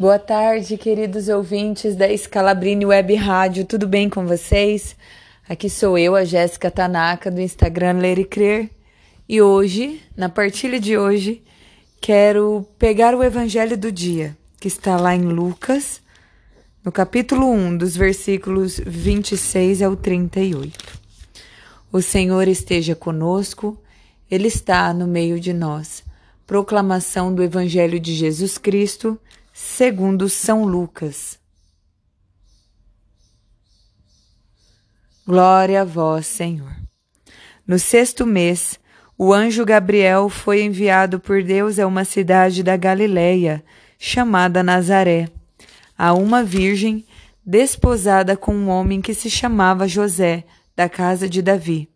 Boa tarde, queridos ouvintes da Scalabrini Web Rádio, tudo bem com vocês? Aqui sou eu, a Jéssica Tanaka, do Instagram Ler e Crer, e hoje, na partilha de hoje, quero pegar o Evangelho do dia, que está lá em Lucas, no capítulo 1, dos versículos 26 ao 38. O Senhor esteja conosco, Ele está no meio de nós. Proclamação do Evangelho de Jesus Cristo segundo São Lucas. Glória a vós, Senhor. No sexto mês, o anjo Gabriel foi enviado por Deus a uma cidade da Galileia, chamada Nazaré, a uma virgem desposada com um homem que se chamava José, da casa de Davi.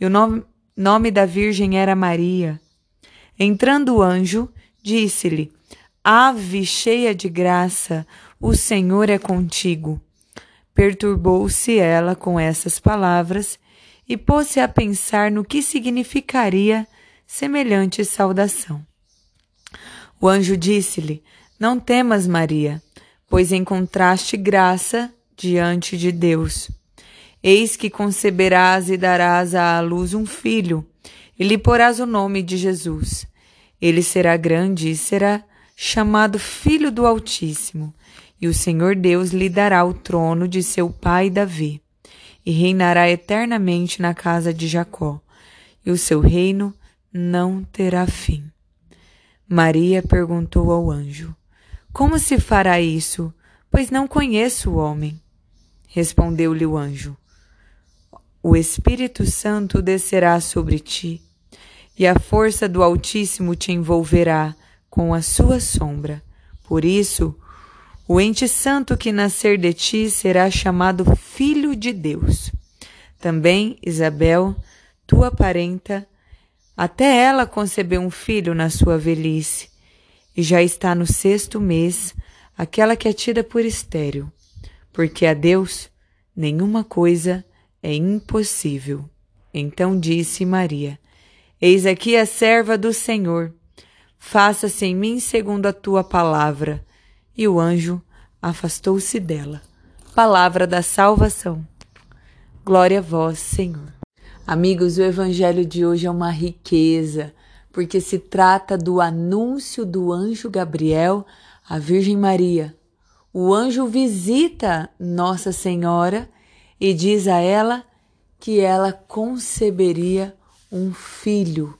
E o nome, nome da virgem era Maria. Entrando o anjo, disse-lhe: Ave cheia de graça, o Senhor é contigo. Perturbou-se ela com essas palavras e pôs-se a pensar no que significaria semelhante saudação. O anjo disse-lhe: Não temas, Maria, pois encontraste graça diante de Deus. Eis que conceberás e darás à luz um filho, e lhe porás o nome de Jesus. Ele será grande e será chamado Filho do Altíssimo, e o Senhor Deus lhe dará o trono de seu pai Davi, e reinará eternamente na casa de Jacó, e o seu reino não terá fim. Maria perguntou ao anjo: Como se fará isso? Pois não conheço o homem. Respondeu-lhe o anjo: O Espírito Santo descerá sobre ti, e a força do Altíssimo te envolverá com a sua sombra. Por isso, o ente santo que nascer de ti será chamado Filho de Deus. Também Isabel, tua parenta, até ela concebeu um filho na sua velhice, e já está no sexto mês, aquela que é tida por estéril, porque a Deus nenhuma coisa é impossível. Então disse Maria: Eis aqui a serva do Senhor faça-se em mim segundo a tua palavra. E o anjo afastou-se dela. Palavra da salvação. Glória a vós, Senhor. Amigos, o evangelho de hoje é uma riqueza, porque se trata do anúncio do anjo Gabriel à Virgem Maria. O anjo visita Nossa Senhora e diz a ela que ela conceberia um filho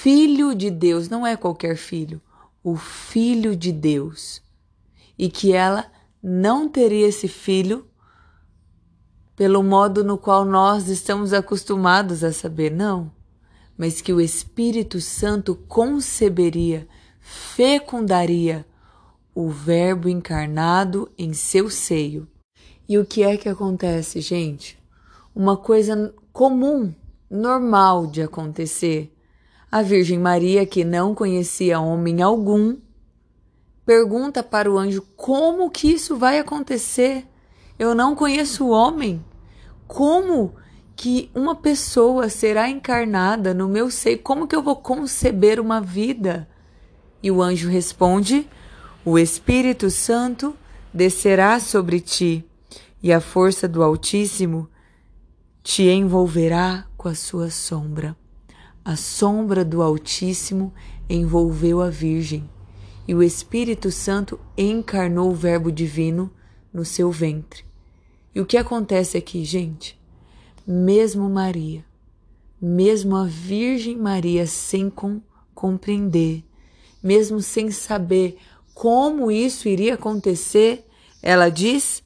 Filho de Deus, não é qualquer filho, o Filho de Deus. E que ela não teria esse filho pelo modo no qual nós estamos acostumados a saber, não, mas que o Espírito Santo conceberia, fecundaria o Verbo encarnado em seu seio. E o que é que acontece, gente? Uma coisa comum, normal de acontecer a Virgem Maria, que não conhecia homem algum, pergunta para o anjo: como que isso vai acontecer? Eu não conheço homem. Como que uma pessoa será encarnada no meu seio? Como que eu vou conceber uma vida? E o anjo responde: O Espírito Santo descerá sobre ti, e a força do Altíssimo te envolverá com a sua sombra. A sombra do Altíssimo envolveu a Virgem e o Espírito Santo encarnou o Verbo Divino no seu ventre. E o que acontece aqui, gente? Mesmo Maria, mesmo a Virgem Maria sem com, compreender, mesmo sem saber como isso iria acontecer, ela diz: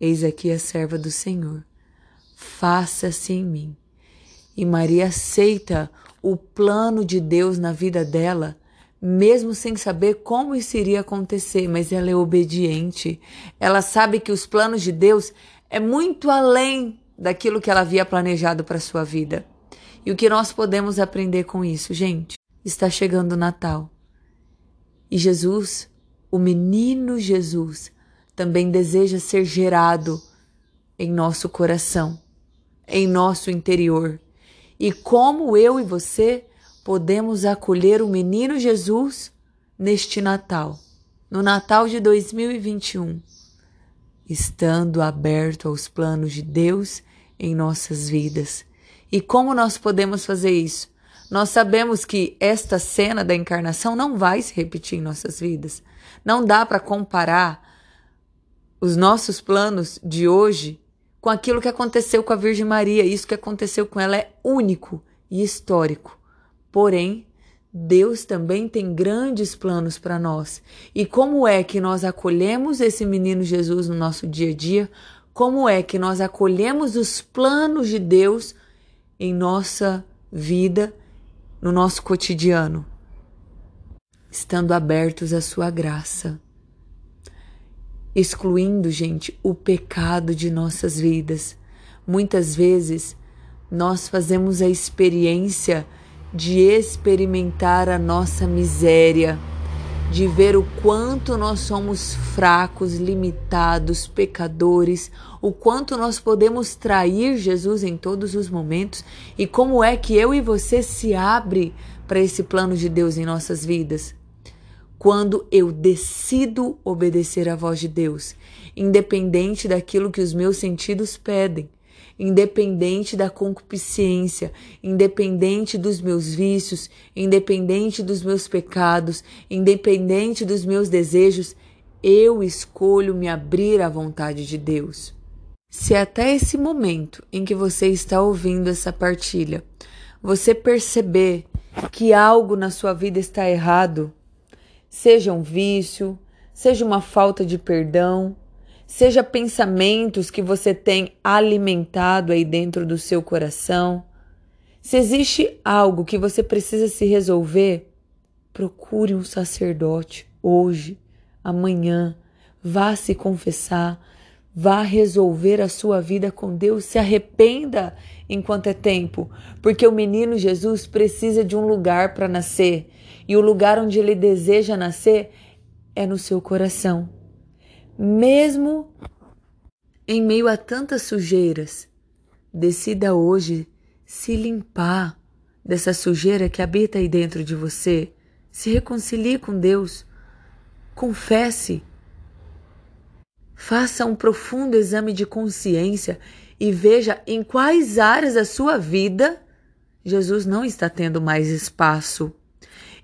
Eis aqui a serva do Senhor, faça-se em mim e Maria aceita o plano de Deus na vida dela, mesmo sem saber como isso iria acontecer, mas ela é obediente. Ela sabe que os planos de Deus é muito além daquilo que ela havia planejado para sua vida. E o que nós podemos aprender com isso, gente? Está chegando o Natal. E Jesus, o menino Jesus, também deseja ser gerado em nosso coração, em nosso interior e como eu e você podemos acolher o menino Jesus neste Natal. no Natal de 2021, estando aberto aos planos de Deus em nossas vidas. E como nós podemos fazer isso? Nós sabemos que esta cena da encarnação não vai se repetir em nossas vidas. Não dá para comparar os nossos planos de hoje com aquilo que aconteceu com a Virgem Maria. Isso que aconteceu com ela é único e histórico. Porém, Deus também tem grandes planos para nós. E como é que nós acolhemos esse menino Jesus no nosso dia a dia? Como é que nós acolhemos os planos de Deus em nossa vida, no nosso cotidiano? Estando abertos à sua graça. Excluindo, gente, o pecado de nossas vidas. Muitas vezes nós fazemos a experiência de experimentar a nossa miséria, de ver o quanto nós somos fracos, limitados, pecadores, o quanto nós podemos trair Jesus em todos os momentos e como é que eu e você se abre para esse plano de Deus em nossas vidas. Quando eu decido obedecer à voz de Deus, independente daquilo que os meus sentidos pedem, independente da concupiscência, independente dos meus vícios, independente dos meus pecados, independente dos meus desejos, eu escolho me abrir à vontade de Deus. Se até esse momento em que você está ouvindo essa partilha, você perceber que algo na sua vida está errado, seja um vício, seja uma falta de perdão, seja pensamentos que você tem alimentado aí dentro do seu coração. Se existe algo que você precisa se resolver, procure um sacerdote hoje, amanhã, vá se confessar, vá resolver a sua vida com Deus, se arrependa enquanto é tempo, porque o menino Jesus precisa de um lugar para nascer, e o lugar onde ele deseja nascer é no seu coração mesmo em meio a tantas sujeiras, decida hoje se limpar dessa sujeira que habita aí dentro de você. Se reconcilie com Deus. Confesse. Faça um profundo exame de consciência e veja em quais áreas da sua vida Jesus não está tendo mais espaço.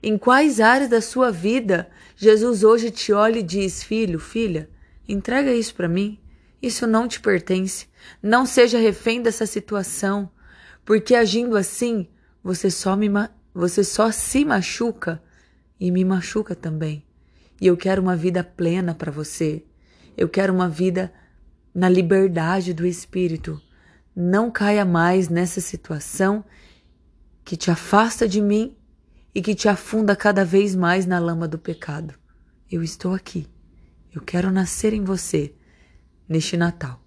Em quais áreas da sua vida Jesus hoje te olha e diz: Filho, filha, Entrega isso para mim. Isso não te pertence. Não seja refém dessa situação, porque agindo assim, você só me você só se machuca e me machuca também. E eu quero uma vida plena para você. Eu quero uma vida na liberdade do espírito. Não caia mais nessa situação que te afasta de mim e que te afunda cada vez mais na lama do pecado. Eu estou aqui. Eu quero nascer em você neste Natal.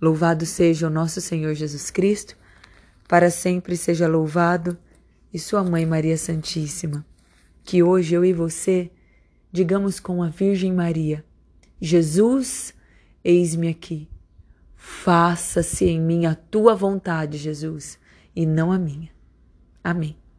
Louvado seja o nosso Senhor Jesus Cristo, para sempre seja louvado, e Sua Mãe Maria Santíssima. Que hoje eu e você digamos com a Virgem Maria: Jesus, eis-me aqui. Faça-se em mim a tua vontade, Jesus, e não a minha. Amém.